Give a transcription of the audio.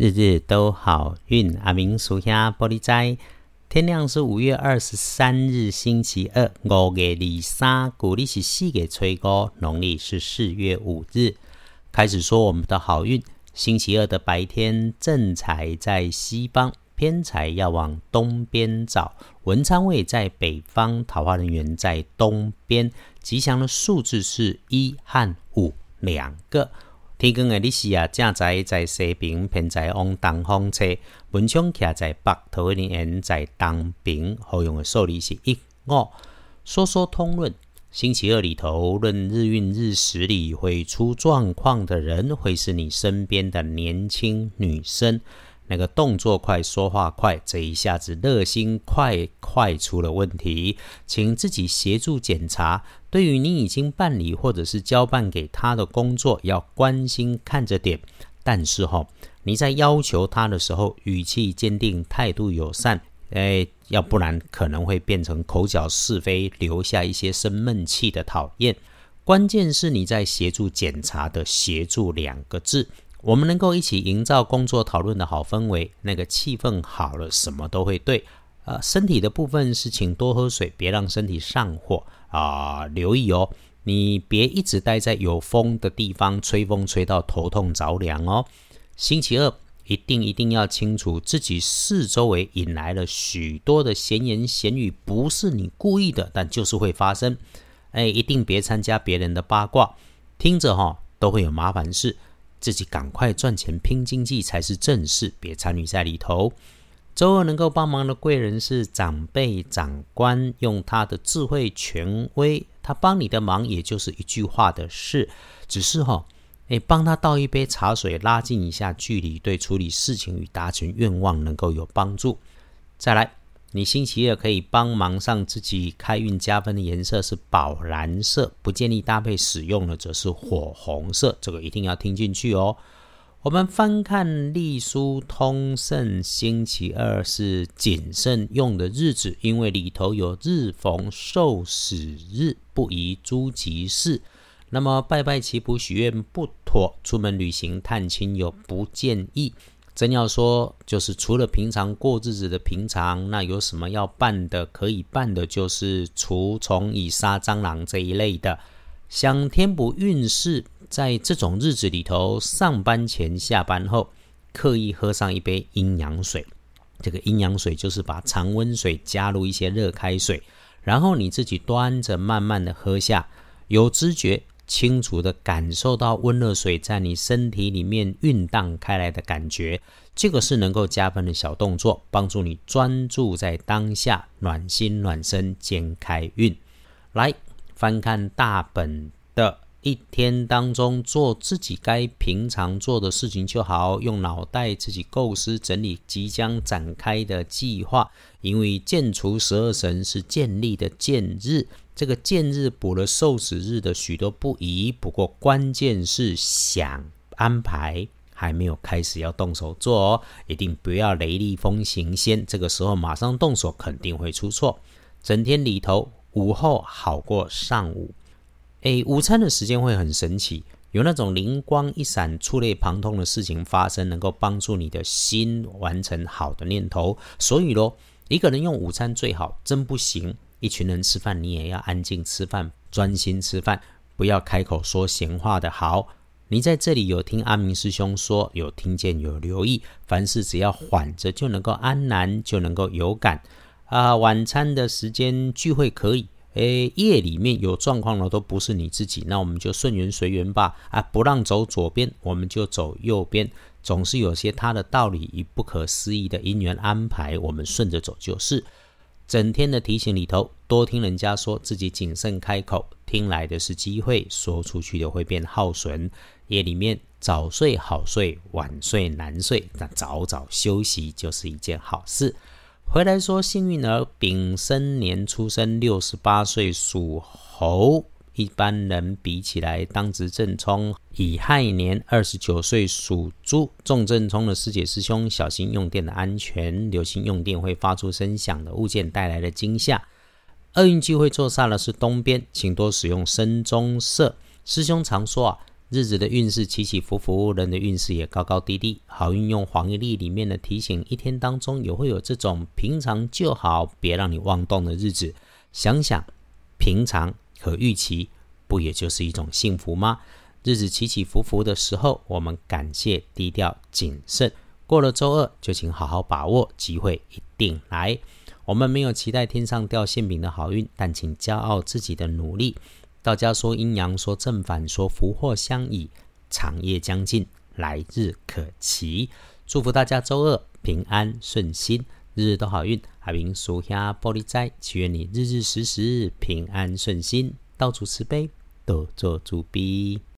日日都好运。阿明属下玻璃斋。天亮是五月二十三日，星期二。五月二三，古历是四月初五，农历是四月五日。开始说我们的好运。星期二的白天，正财在西方，偏财要往东边找。文昌位在北方，桃花人员在东边。吉祥的数字是一和五两个。天光的日时啊，正在在西边，偏在往东方车。文昌徛在北，桃花人缘在东边。好用的数字是一五。说说通论。星期二里头论日运日时里会出状况的人，会是你身边的年轻女生。那个动作快、说话快，这一下子热心快快出了问题，请自己协助检查。对于你已经办理或者是交办给他的工作，要关心看着点。但是哈，你在要求他的时候，语气坚定，态度友善。哎，要不然可能会变成口角是非，留下一些生闷气的讨厌。关键是你在协助检查的“协助”两个字，我们能够一起营造工作讨论的好氛围，那个气氛好了，什么都会对。呃，身体的部分是请多喝水，别让身体上火啊。留意哦，你别一直待在有风的地方，吹风吹到头痛着凉哦。星期二。一定一定要清楚，自己四周围引来了许多的闲言闲语，不是你故意的，但就是会发生。哎，一定别参加别人的八卦，听着哈都会有麻烦事。自己赶快赚钱拼经济才是正事，别参与在里头。周二能够帮忙的贵人是长辈长官，用他的智慧权威，他帮你的忙也就是一句话的事，只是哈。诶，帮他倒一杯茶水，拉近一下距离，对处理事情与达成愿望能够有帮助。再来，你星期二可以帮忙上自己开运加分的颜色是宝蓝色，不建议搭配使用的则是火红色，这个一定要听进去哦。我们翻看隶书通胜，星期二是谨慎用的日子，因为里头有日逢受死日，不宜诸吉事。那么拜拜祈福许愿不妥，出门旅行探亲友不建议。真要说，就是除了平常过日子的平常，那有什么要办的可以办的，就是除虫以杀蟑螂这一类的。想填补运势，在这种日子里头，上班前、下班后，刻意喝上一杯阴阳水。这个阴阳水就是把常温水加入一些热开水，然后你自己端着慢慢的喝下，有知觉。清楚的感受到温热水在你身体里面运荡开来的感觉，这个是能够加分的小动作，帮助你专注在当下，暖心暖身兼开运。来翻看大本的一天当中，做自己该平常做的事情就好，用脑袋自己构思整理即将展开的计划，因为建除十二神是建立的建日。这个建日补了受死日的许多不宜，不过关键是想安排还没有开始要动手做哦，一定不要雷厉风行先，这个时候马上动手肯定会出错。整天里头午后好过上午，诶，午餐的时间会很神奇，有那种灵光一闪、触类旁通的事情发生，能够帮助你的心完成好的念头。所以咯，一个人用午餐最好，真不行。一群人吃饭，你也要安静吃饭，专心吃饭，不要开口说闲话的好。你在这里有听阿明师兄说，有听见，有留意，凡事只要缓着，就能够安然，就能够有感。啊，晚餐的时间聚会可以，诶，夜里面有状况的都不是你自己，那我们就顺缘随缘吧。啊，不让走左边，我们就走右边，总是有些他的道理与不可思议的因缘安排，我们顺着走就是。整天的提醒里头，多听人家说自己谨慎开口，听来的是机会，说出去的会变耗损。夜里面早睡好睡，晚睡难睡，但早早休息就是一件好事。回来说幸运儿，丙申年出生，六十八岁属猴。一般人比起来，当值正冲乙亥年二十九岁属猪，重正冲的师姐师兄，小心用电的安全，留心用电会发出声响的物件带来的惊吓。厄运机会坐煞的是东边，请多使用深棕色。师兄常说啊，日子的运势起起伏伏，人的运势也高高低低。好运用黄历里面的提醒，一天当中也会有这种平常就好，别让你妄动的日子。想想平常和预期，不也就是一种幸福吗？日子起起伏伏的时候，我们感谢、低调、谨慎。过了周二，就请好好把握机会，一定来。我们没有期待天上掉馅饼的好运，但请骄傲自己的努力。道家说阴阳，说正反，说福祸相倚，长夜将近，来日可期。祝福大家周二平安顺心，日日都好运。阿明属下玻璃斋，祈愿你日日时时平安顺心，到处慈悲，多做主逼。